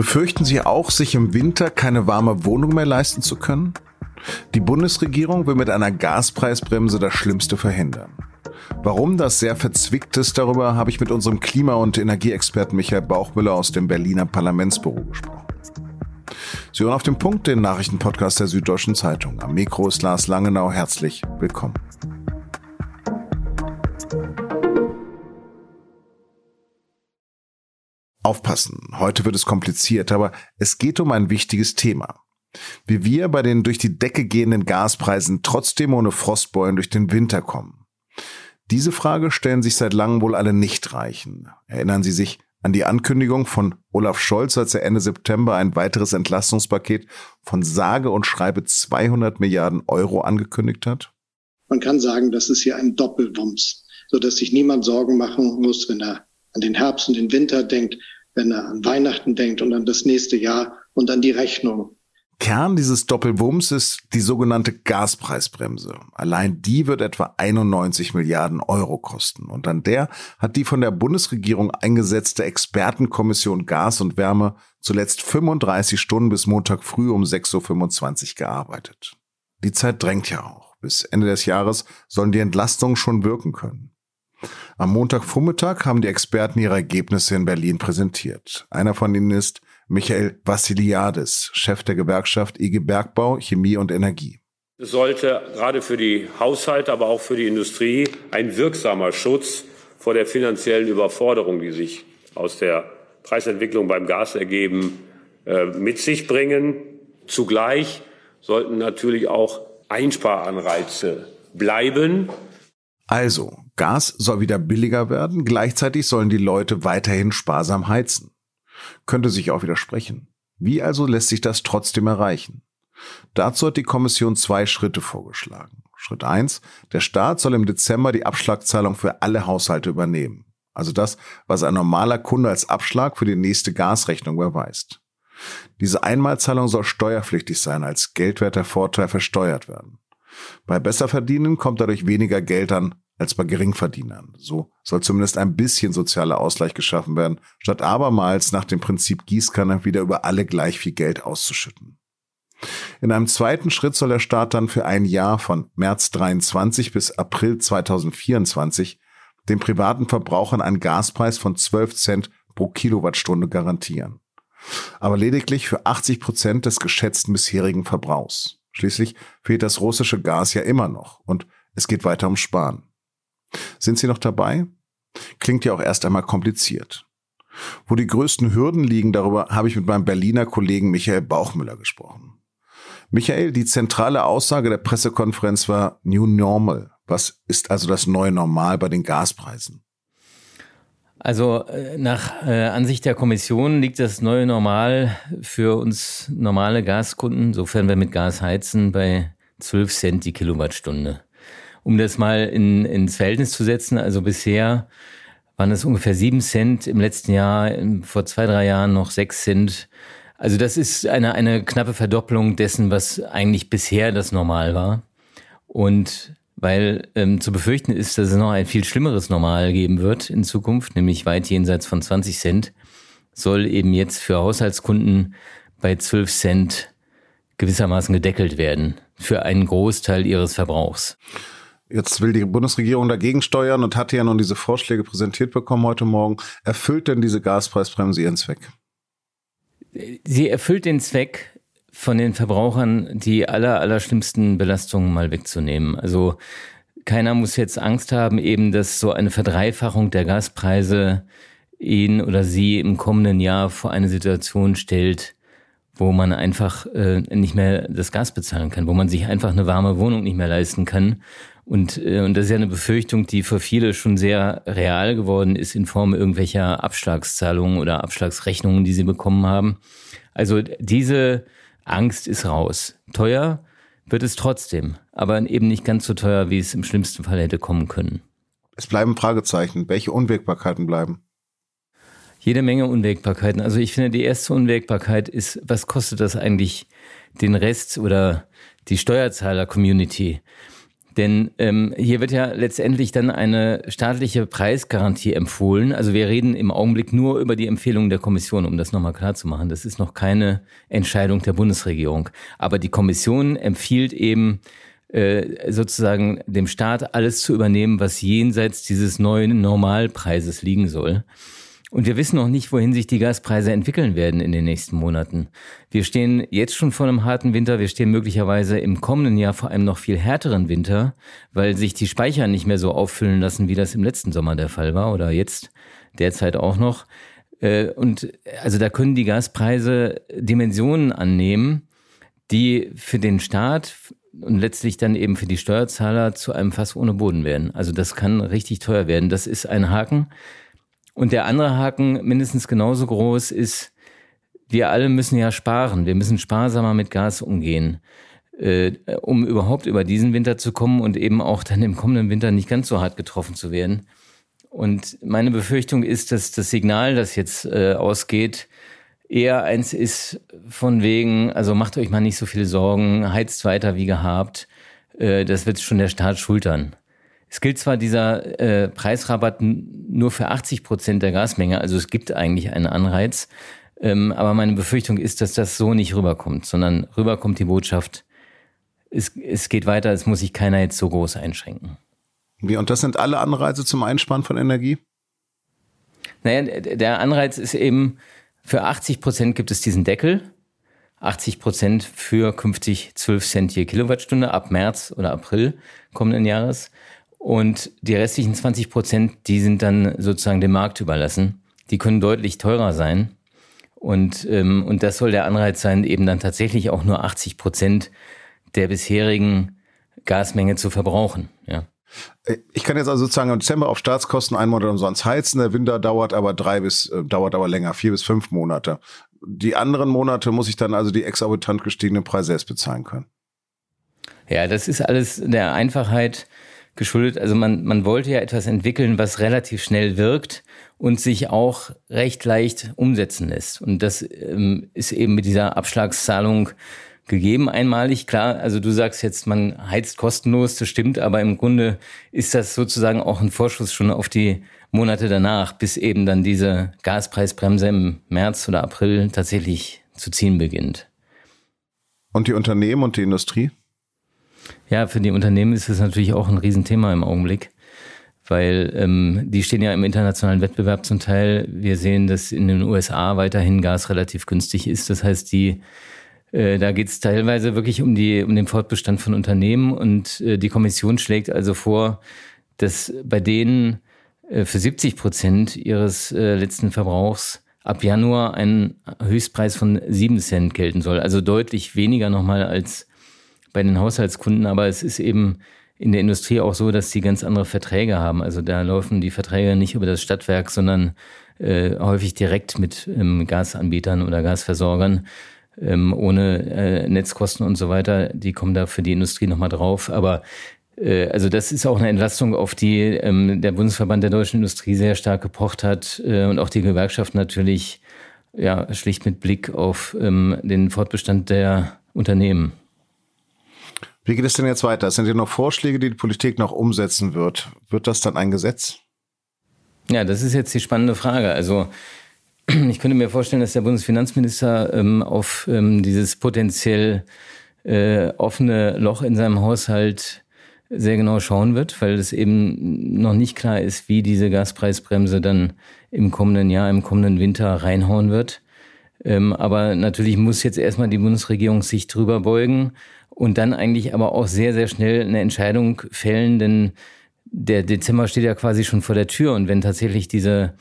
Befürchten Sie auch, sich im Winter keine warme Wohnung mehr leisten zu können? Die Bundesregierung will mit einer Gaspreisbremse das Schlimmste verhindern. Warum das sehr verzwickt ist, darüber habe ich mit unserem Klima- und Energieexperten Michael Bauchmüller aus dem Berliner Parlamentsbüro gesprochen. Sie hören auf dem Punkt den Nachrichtenpodcast der Süddeutschen Zeitung. Am Mikro ist Lars Langenau. Herzlich willkommen. Aufpassen, heute wird es kompliziert, aber es geht um ein wichtiges Thema. Wie wir bei den durch die Decke gehenden Gaspreisen trotzdem ohne Frostbeulen durch den Winter kommen. Diese Frage stellen sich seit langem wohl alle Nichtreichen. Erinnern Sie sich an die Ankündigung von Olaf Scholz, als er Ende September ein weiteres Entlastungspaket von sage und schreibe 200 Milliarden Euro angekündigt hat? Man kann sagen, das ist hier ein Doppelwumms, sodass sich niemand Sorgen machen muss, wenn er an den Herbst und den Winter denkt, wenn er an Weihnachten denkt und an das nächste Jahr und an die Rechnung. Kern dieses Doppelwumms ist die sogenannte Gaspreisbremse. Allein die wird etwa 91 Milliarden Euro kosten. Und an der hat die von der Bundesregierung eingesetzte Expertenkommission Gas und Wärme zuletzt 35 Stunden bis Montag früh um 6.25 Uhr gearbeitet. Die Zeit drängt ja auch. Bis Ende des Jahres sollen die Entlastungen schon wirken können. Am Montagvormittag haben die Experten ihre Ergebnisse in Berlin präsentiert. Einer von ihnen ist Michael Vassiliadis, Chef der Gewerkschaft IG Bergbau, Chemie und Energie. Es sollte gerade für die Haushalte, aber auch für die Industrie ein wirksamer Schutz vor der finanziellen Überforderung, die sich aus der Preisentwicklung beim Gas ergeben, äh, mit sich bringen. Zugleich sollten natürlich auch Einsparanreize bleiben. Also, Gas soll wieder billiger werden, gleichzeitig sollen die Leute weiterhin sparsam heizen. Könnte sich auch widersprechen. Wie also lässt sich das trotzdem erreichen? Dazu hat die Kommission zwei Schritte vorgeschlagen. Schritt eins: Der Staat soll im Dezember die Abschlagzahlung für alle Haushalte übernehmen. Also das, was ein normaler Kunde als Abschlag für die nächste Gasrechnung überweist. Diese Einmalzahlung soll steuerpflichtig sein, als geldwerter Vorteil versteuert werden. Bei Besserverdienenden kommt dadurch weniger Geld an als bei Geringverdienern. So soll zumindest ein bisschen sozialer Ausgleich geschaffen werden, statt abermals nach dem Prinzip Gießkanne wieder über alle gleich viel Geld auszuschütten. In einem zweiten Schritt soll der Staat dann für ein Jahr von März 23 bis April 2024 den privaten Verbrauchern einen Gaspreis von 12 Cent pro Kilowattstunde garantieren. Aber lediglich für 80 Prozent des geschätzten bisherigen Verbrauchs. Schließlich fehlt das russische Gas ja immer noch und es geht weiter um Sparen. Sind Sie noch dabei? Klingt ja auch erst einmal kompliziert. Wo die größten Hürden liegen, darüber habe ich mit meinem Berliner Kollegen Michael Bauchmüller gesprochen. Michael, die zentrale Aussage der Pressekonferenz war New Normal. Was ist also das neue Normal bei den Gaspreisen? Also äh, nach äh, Ansicht der Kommission liegt das neue Normal für uns normale Gaskunden, sofern wir mit Gas heizen, bei 12 Cent die Kilowattstunde. Um das mal in, ins Verhältnis zu setzen, also bisher waren es ungefähr 7 Cent, im letzten Jahr, vor zwei, drei Jahren noch 6 Cent. Also das ist eine, eine knappe Verdopplung dessen, was eigentlich bisher das Normal war. Und weil ähm, zu befürchten ist, dass es noch ein viel schlimmeres Normal geben wird in Zukunft, nämlich weit jenseits von 20 Cent, soll eben jetzt für Haushaltskunden bei 12 Cent gewissermaßen gedeckelt werden für einen Großteil ihres Verbrauchs. Jetzt will die Bundesregierung dagegen steuern und hat ja nun diese Vorschläge präsentiert bekommen heute Morgen. Erfüllt denn diese Gaspreisbremse ihren Zweck? Sie erfüllt den Zweck, von den Verbrauchern die aller, aller schlimmsten Belastungen mal wegzunehmen. Also keiner muss jetzt Angst haben, eben, dass so eine Verdreifachung der Gaspreise ihn oder sie im kommenden Jahr vor eine Situation stellt, wo man einfach äh, nicht mehr das Gas bezahlen kann, wo man sich einfach eine warme Wohnung nicht mehr leisten kann und, äh, und das ist ja eine Befürchtung, die für viele schon sehr real geworden ist in Form irgendwelcher Abschlagszahlungen oder Abschlagsrechnungen, die sie bekommen haben. Also diese Angst ist raus. Teuer wird es trotzdem, aber eben nicht ganz so teuer, wie es im schlimmsten Fall hätte kommen können. Es bleiben Fragezeichen. Welche Unwägbarkeiten bleiben? Jede Menge Unwägbarkeiten. Also ich finde, die erste Unwägbarkeit ist, was kostet das eigentlich den Rest oder die Steuerzahler-Community? Denn ähm, hier wird ja letztendlich dann eine staatliche Preisgarantie empfohlen. Also wir reden im Augenblick nur über die Empfehlung der Kommission, um das nochmal klar zu machen. Das ist noch keine Entscheidung der Bundesregierung. Aber die Kommission empfiehlt eben äh, sozusagen dem Staat alles zu übernehmen, was jenseits dieses neuen Normalpreises liegen soll. Und wir wissen noch nicht, wohin sich die Gaspreise entwickeln werden in den nächsten Monaten. Wir stehen jetzt schon vor einem harten Winter. Wir stehen möglicherweise im kommenden Jahr vor einem noch viel härteren Winter, weil sich die Speicher nicht mehr so auffüllen lassen, wie das im letzten Sommer der Fall war oder jetzt derzeit auch noch. Äh, und also da können die Gaspreise Dimensionen annehmen, die für den Staat und letztlich dann eben für die Steuerzahler zu einem Fass ohne Boden werden. Also das kann richtig teuer werden. Das ist ein Haken. Und der andere Haken, mindestens genauso groß, ist, wir alle müssen ja sparen. Wir müssen sparsamer mit Gas umgehen, äh, um überhaupt über diesen Winter zu kommen und eben auch dann im kommenden Winter nicht ganz so hart getroffen zu werden. Und meine Befürchtung ist, dass das Signal, das jetzt äh, ausgeht, eher eins ist von wegen, also macht euch mal nicht so viele Sorgen, heizt weiter wie gehabt. Äh, das wird schon der Staat schultern. Es gilt zwar dieser äh, Preisrabatt nur für 80 Prozent der Gasmenge, also es gibt eigentlich einen Anreiz, ähm, aber meine Befürchtung ist, dass das so nicht rüberkommt, sondern rüberkommt die Botschaft, es, es geht weiter, es muss sich keiner jetzt so groß einschränken. Wie, und das sind alle Anreize zum Einsparen von Energie? Naja, der Anreiz ist eben, für 80 Prozent gibt es diesen Deckel. 80 Prozent für künftig 12 Cent je Kilowattstunde ab März oder April kommenden Jahres. Und die restlichen 20 Prozent, die sind dann sozusagen dem Markt überlassen. Die können deutlich teurer sein. Und, ähm, und das soll der Anreiz sein, eben dann tatsächlich auch nur 80 Prozent der bisherigen Gasmenge zu verbrauchen. Ja. Ich kann jetzt also sozusagen im Dezember auf Staatskosten einen Monat umsonst heizen. Der Winter dauert aber drei bis, äh, dauert aber länger, vier bis fünf Monate. Die anderen Monate muss ich dann also die exorbitant gestiegenen Preise selbst bezahlen können. Ja, das ist alles der Einfachheit geschuldet. Also man, man wollte ja etwas entwickeln, was relativ schnell wirkt und sich auch recht leicht umsetzen lässt. Und das ähm, ist eben mit dieser Abschlagszahlung gegeben einmalig. Klar, also du sagst jetzt, man heizt kostenlos, das stimmt, aber im Grunde ist das sozusagen auch ein Vorschuss schon auf die Monate danach, bis eben dann diese Gaspreisbremse im März oder April tatsächlich zu ziehen beginnt. Und die Unternehmen und die Industrie? Ja, für die Unternehmen ist es natürlich auch ein Riesenthema im Augenblick, weil ähm, die stehen ja im internationalen Wettbewerb zum Teil. Wir sehen, dass in den USA weiterhin Gas relativ günstig ist. Das heißt, die äh, da geht es teilweise wirklich um, die, um den Fortbestand von Unternehmen und äh, die Kommission schlägt also vor, dass bei denen äh, für 70 Prozent ihres äh, letzten Verbrauchs ab Januar ein Höchstpreis von 7 Cent gelten soll. Also deutlich weniger nochmal als bei den Haushaltskunden, aber es ist eben in der Industrie auch so, dass die ganz andere Verträge haben. Also da laufen die Verträge nicht über das Stadtwerk, sondern äh, häufig direkt mit ähm, Gasanbietern oder Gasversorgern, ähm, ohne äh, Netzkosten und so weiter. Die kommen da für die Industrie nochmal drauf. Aber äh, also das ist auch eine Entlastung, auf die ähm, der Bundesverband der deutschen Industrie sehr stark gepocht hat äh, und auch die Gewerkschaft natürlich ja schlicht mit Blick auf ähm, den Fortbestand der Unternehmen. Wie geht es denn jetzt weiter? Sind ja noch Vorschläge, die die Politik noch umsetzen wird. Wird das dann ein Gesetz? Ja, das ist jetzt die spannende Frage. Also ich könnte mir vorstellen, dass der Bundesfinanzminister ähm, auf ähm, dieses potenziell äh, offene Loch in seinem Haushalt sehr genau schauen wird, weil es eben noch nicht klar ist, wie diese Gaspreisbremse dann im kommenden Jahr, im kommenden Winter reinhauen wird. Ähm, aber natürlich muss jetzt erstmal die Bundesregierung sich drüber beugen und dann eigentlich aber auch sehr, sehr schnell eine Entscheidung fällen, denn der Dezember steht ja quasi schon vor der Tür und wenn tatsächlich diese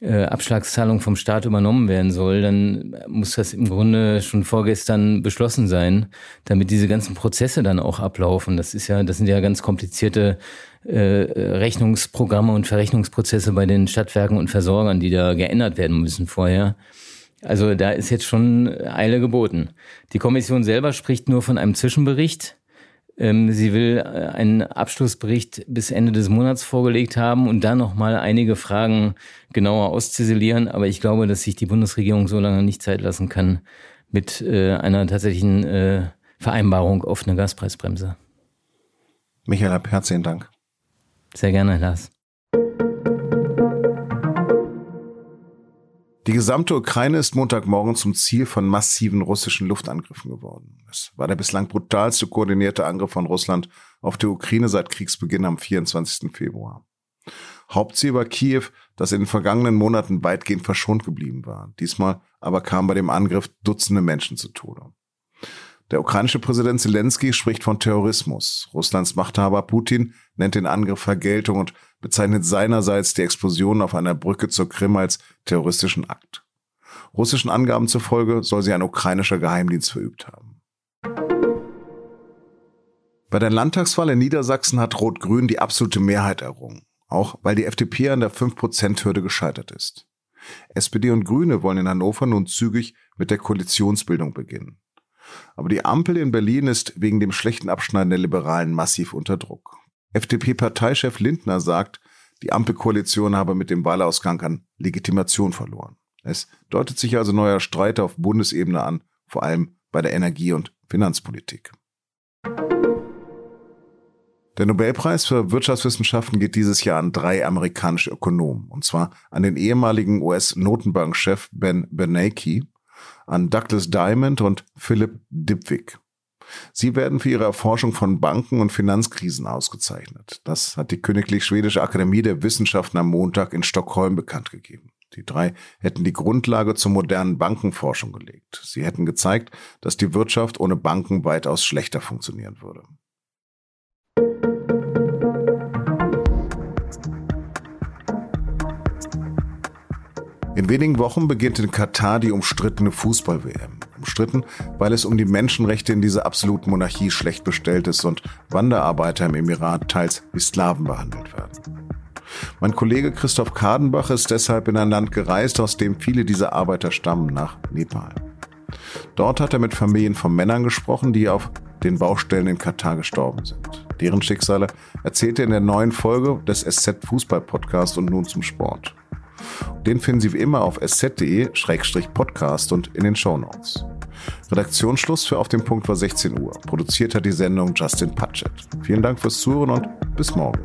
äh, Abschlagszahlung vom Staat übernommen werden soll, dann muss das im Grunde schon vorgestern beschlossen sein, damit diese ganzen Prozesse dann auch ablaufen. Das ist ja, das sind ja ganz komplizierte äh, Rechnungsprogramme und Verrechnungsprozesse bei den Stadtwerken und Versorgern, die da geändert werden müssen vorher. Also da ist jetzt schon Eile geboten. Die Kommission selber spricht nur von einem Zwischenbericht. Ähm, sie will äh, einen Abschlussbericht bis Ende des Monats vorgelegt haben und dann nochmal einige Fragen genauer ausziselieren. Aber ich glaube, dass sich die Bundesregierung so lange nicht Zeit lassen kann mit äh, einer tatsächlichen äh, Vereinbarung auf eine Gaspreisbremse. Michael, herzlichen Dank. Sehr gerne, Lars. Die gesamte Ukraine ist Montagmorgen zum Ziel von massiven russischen Luftangriffen geworden. Es war der bislang brutalste koordinierte Angriff von Russland auf die Ukraine seit Kriegsbeginn am 24. Februar. Hauptziel war Kiew, das in den vergangenen Monaten weitgehend verschont geblieben war. Diesmal aber kamen bei dem Angriff Dutzende Menschen zu Tode. Der ukrainische Präsident Zelensky spricht von Terrorismus. Russlands Machthaber Putin nennt den Angriff Vergeltung und bezeichnet seinerseits die Explosion auf einer Brücke zur Krim als terroristischen Akt. Russischen Angaben zufolge soll sie ein ukrainischer Geheimdienst verübt haben. Bei der Landtagswahl in Niedersachsen hat Rot-Grün die absolute Mehrheit errungen, auch weil die FDP an der 5%-Hürde gescheitert ist. SPD und Grüne wollen in Hannover nun zügig mit der Koalitionsbildung beginnen. Aber die Ampel in Berlin ist wegen dem schlechten Abschneiden der Liberalen massiv unter Druck. FDP-Parteichef Lindner sagt, die Ampelkoalition habe mit dem Wahlausgang an Legitimation verloren. Es deutet sich also neuer Streit auf Bundesebene an, vor allem bei der Energie- und Finanzpolitik. Der Nobelpreis für Wirtschaftswissenschaften geht dieses Jahr an drei amerikanische Ökonomen, und zwar an den ehemaligen US-Notenbankchef Ben Bernanke, an Douglas Diamond und Philip Dipwig. Sie werden für ihre Erforschung von Banken und Finanzkrisen ausgezeichnet. Das hat die Königlich Schwedische Akademie der Wissenschaften am Montag in Stockholm bekannt gegeben. Die drei hätten die Grundlage zur modernen Bankenforschung gelegt. Sie hätten gezeigt, dass die Wirtschaft ohne Banken weitaus schlechter funktionieren würde. In wenigen Wochen beginnt in Katar die umstrittene Fußball-WM. Umstritten, weil es um die Menschenrechte in dieser absoluten Monarchie schlecht bestellt ist und Wanderarbeiter im Emirat teils wie Sklaven behandelt werden. Mein Kollege Christoph Kadenbach ist deshalb in ein Land gereist, aus dem viele dieser Arbeiter stammen, nach Nepal. Dort hat er mit Familien von Männern gesprochen, die auf den Baustellen in Katar gestorben sind. Deren Schicksale erzählt er in der neuen Folge des SZ Fußball Podcast und nun zum Sport. Den finden Sie wie immer auf sz.de-podcast und in den Show Notes. Redaktionsschluss für Auf dem Punkt war 16 Uhr. Produziert hat die Sendung Justin Patchett. Vielen Dank fürs Zuhören und bis morgen.